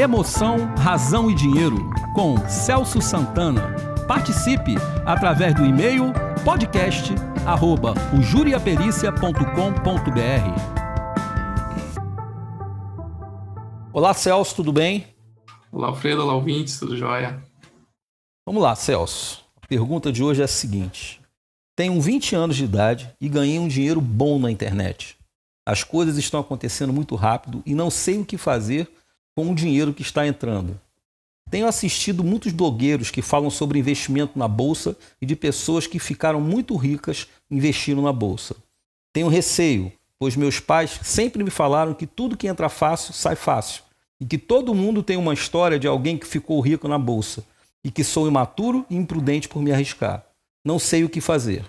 Emoção, Razão e Dinheiro, com Celso Santana. Participe através do e-mail podcast.juriapericia.com.br. Olá, Celso, tudo bem? Olá, Alfredo, olá, ouvintes, tudo jóia? Vamos lá, Celso. A pergunta de hoje é a seguinte: Tenho 20 anos de idade e ganhei um dinheiro bom na internet. As coisas estão acontecendo muito rápido e não sei o que fazer com o dinheiro que está entrando. Tenho assistido muitos blogueiros que falam sobre investimento na bolsa e de pessoas que ficaram muito ricas investindo na bolsa. Tenho receio, pois meus pais sempre me falaram que tudo que entra fácil sai fácil e que todo mundo tem uma história de alguém que ficou rico na bolsa e que sou imaturo e imprudente por me arriscar. Não sei o que fazer.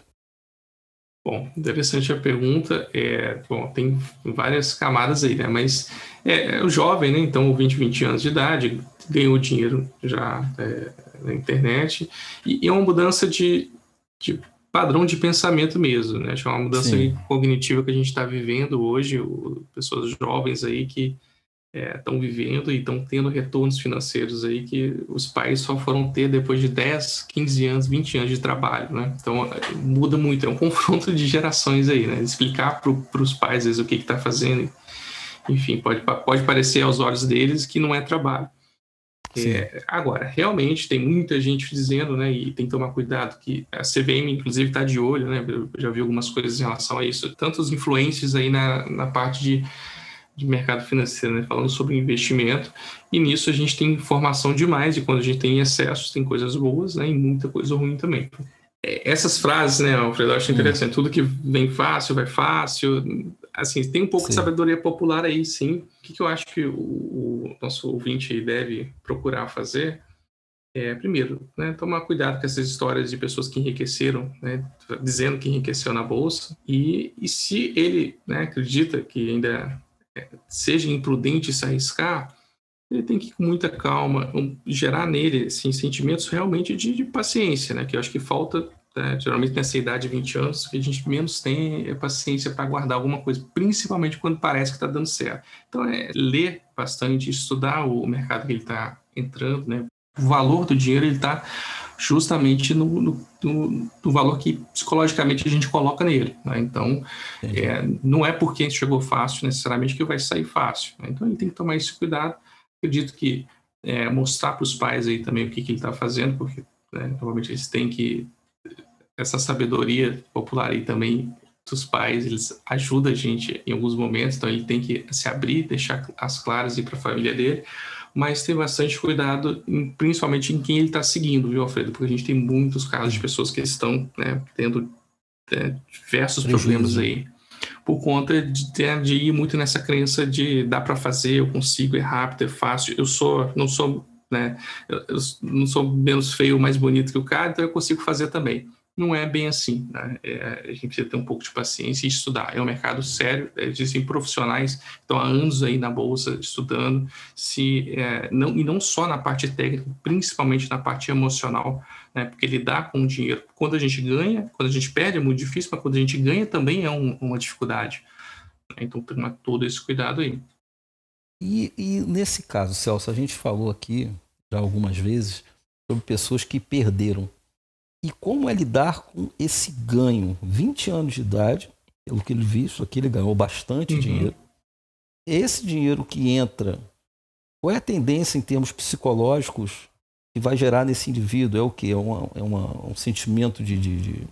Bom, interessante a pergunta. É, bom, tem várias camadas aí, né? Mas é, é o jovem, né? Então, 20, 20 anos de idade, ganhou dinheiro já é, na internet. E, e, é uma mudança de, de, padrão de pensamento mesmo, né? Acho que é uma mudança cognitiva que a gente está vivendo hoje. O, pessoas jovens aí que estão é, vivendo e estão tendo retornos financeiros aí que os pais só foram ter depois de 10, 15 anos, 20 anos de trabalho, né? Então muda muito, é um confronto de gerações aí, né? Explicar para os pais às vezes, o que está fazendo, enfim, pode, pode parecer aos olhos deles que não é trabalho. É, agora, realmente tem muita gente dizendo, né, e tem que tomar cuidado, que a CVM, inclusive, está de olho, né, eu já vi algumas coisas em relação a isso, tantos influências aí na, na parte de de mercado financeiro, né? falando sobre investimento, e nisso a gente tem informação demais, e quando a gente tem excesso, tem coisas boas né? e muita coisa ruim também. É, essas frases, né, Alfredo, eu acho interessante, tudo que vem fácil, vai fácil, assim, tem um pouco sim. de sabedoria popular aí, sim. O que, que eu acho que o, o nosso ouvinte deve procurar fazer é, primeiro, né, tomar cuidado com essas histórias de pessoas que enriqueceram, né, dizendo que enriqueceu na bolsa, e, e se ele né, acredita que ainda seja imprudente se arriscar, ele tem que ir com muita calma, gerar nele assim, sentimentos realmente de, de paciência, né? Que eu acho que falta, né, geralmente nessa idade de 20 anos, que a gente menos tem é paciência para guardar alguma coisa, principalmente quando parece que está dando certo. Então, é ler bastante, estudar o mercado que ele está entrando, né? O valor do dinheiro, ele está justamente no, no, no, no, valor que psicologicamente a gente coloca nele. Né? Então, é, não é porque chegou fácil necessariamente que vai sair fácil. Né? Então, ele tem que tomar esse cuidado. Acredito que é, mostrar para os pais aí também o que, que ele está fazendo, porque né, normalmente eles têm que. Essa sabedoria popular aí também dos pais, eles ajudam a gente em alguns momentos, então ele tem que se abrir, deixar as claras para a família dele mas ter bastante cuidado, principalmente em quem ele está seguindo, viu, Alfredo? Porque a gente tem muitos casos de pessoas que estão né, tendo é, diversos problemas aí por conta de, de, ir muito nessa crença de dá para fazer, eu consigo, é rápido, é fácil, eu sou, não sou, né, eu, eu não sou menos feio, mais bonito que o cara, então eu consigo fazer também não é bem assim. Né? É, a gente precisa ter um pouco de paciência e estudar. É um mercado sério, é, existem profissionais que estão há anos aí na bolsa estudando, se, é, não, e não só na parte técnica, principalmente na parte emocional, né? porque lidar com o dinheiro, quando a gente ganha, quando a gente perde é muito difícil, mas quando a gente ganha também é um, uma dificuldade. Então, tomar todo esse cuidado aí. E, e nesse caso, Celso, a gente falou aqui já algumas vezes sobre pessoas que perderam e como é lidar com esse ganho? 20 anos de idade, pelo que ele viu, isso aqui ele ganhou bastante uhum. dinheiro. Esse dinheiro que entra, qual é a tendência em termos psicológicos que vai gerar nesse indivíduo? É o que? É, uma, é uma, um sentimento de, de,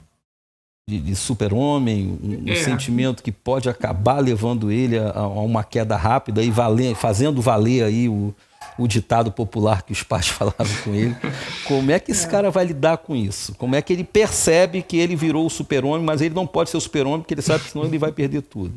de, de super-homem, um, é. sentimento que pode acabar levando ele a, a uma queda rápida e valer, fazendo valer aí o, o ditado popular que os pais falavam com ele. Como é que esse é. cara vai lidar com isso? Como é que ele percebe que ele virou o super-homem, mas ele não pode ser o super-homem porque ele sabe que senão ele vai perder tudo?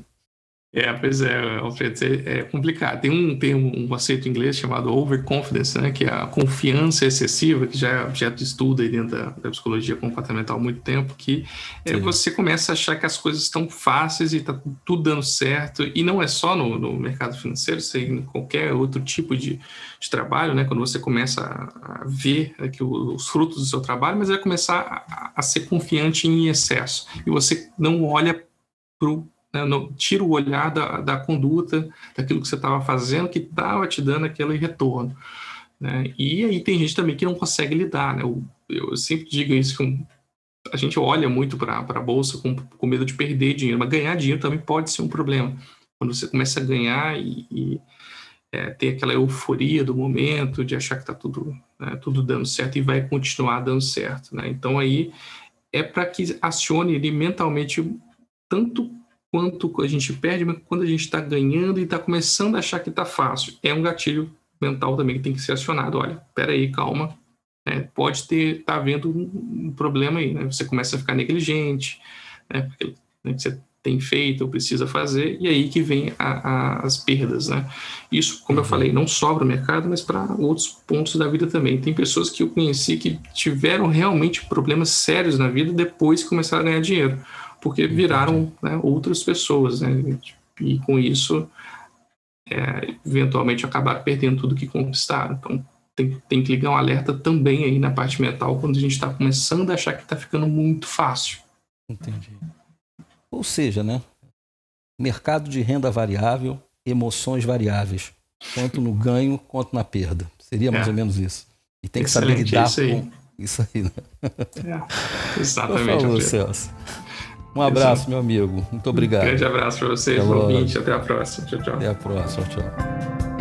É, pois é, Alfredo, é complicado. Tem um termo, um conceito em inglês chamado overconfidence, né, que é a confiança excessiva, que já é objeto estudo aí dentro da, da psicologia comportamental há muito tempo, que é, você começa a achar que as coisas estão fáceis e está tudo dando certo, e não é só no, no mercado financeiro, isso em qualquer outro tipo de, de trabalho, né, quando você começa a, a ver aqui os frutos do seu trabalho, mas vai começar a, a ser confiante em excesso, e você não olha para o né, não, tira o olhar da, da conduta, daquilo que você estava fazendo, que estava te dando aquele retorno. Né? E aí tem gente também que não consegue lidar. Né? Eu, eu sempre digo isso, que a gente olha muito para a bolsa com, com medo de perder dinheiro, mas ganhar dinheiro também pode ser um problema. Quando você começa a ganhar e, e é, ter aquela euforia do momento, de achar que está tudo, né, tudo dando certo e vai continuar dando certo. Né? Então aí é para que acione ele mentalmente tanto quanto a gente perde, mas quando a gente está ganhando e está começando a achar que está fácil. É um gatilho mental também que tem que ser acionado. Olha, peraí, calma. É, pode ter, tá havendo um, um, problema aí, né? Você começa a ficar negligente, né? Porque né, você tem feito ou precisa fazer, e aí que vem a, a, as perdas, né? Isso, como eu uhum. falei, não só para o mercado, mas para outros pontos da vida também. Tem pessoas que eu conheci que tiveram realmente problemas sérios na vida depois que começaram a ganhar dinheiro porque viraram né, outras pessoas, né? E com isso, é, eventualmente acabaram perdendo tudo que conquistaram. Então, tem, tem que ligar um alerta também aí na parte mental quando a gente está começando a achar que está ficando muito fácil. Entendi. Ou seja, né? Mercado de renda variável, emoções variáveis, tanto no ganho quanto na perda. Seria mais é. ou menos isso. E tem que saber lidar isso com isso aí, né? É, exatamente. Por favor, Celso. Um abraço, meu amigo. Muito obrigado. Um grande abraço para vocês, ouvinte. Até a próxima. Tchau, tchau. Até a próxima. Tchau.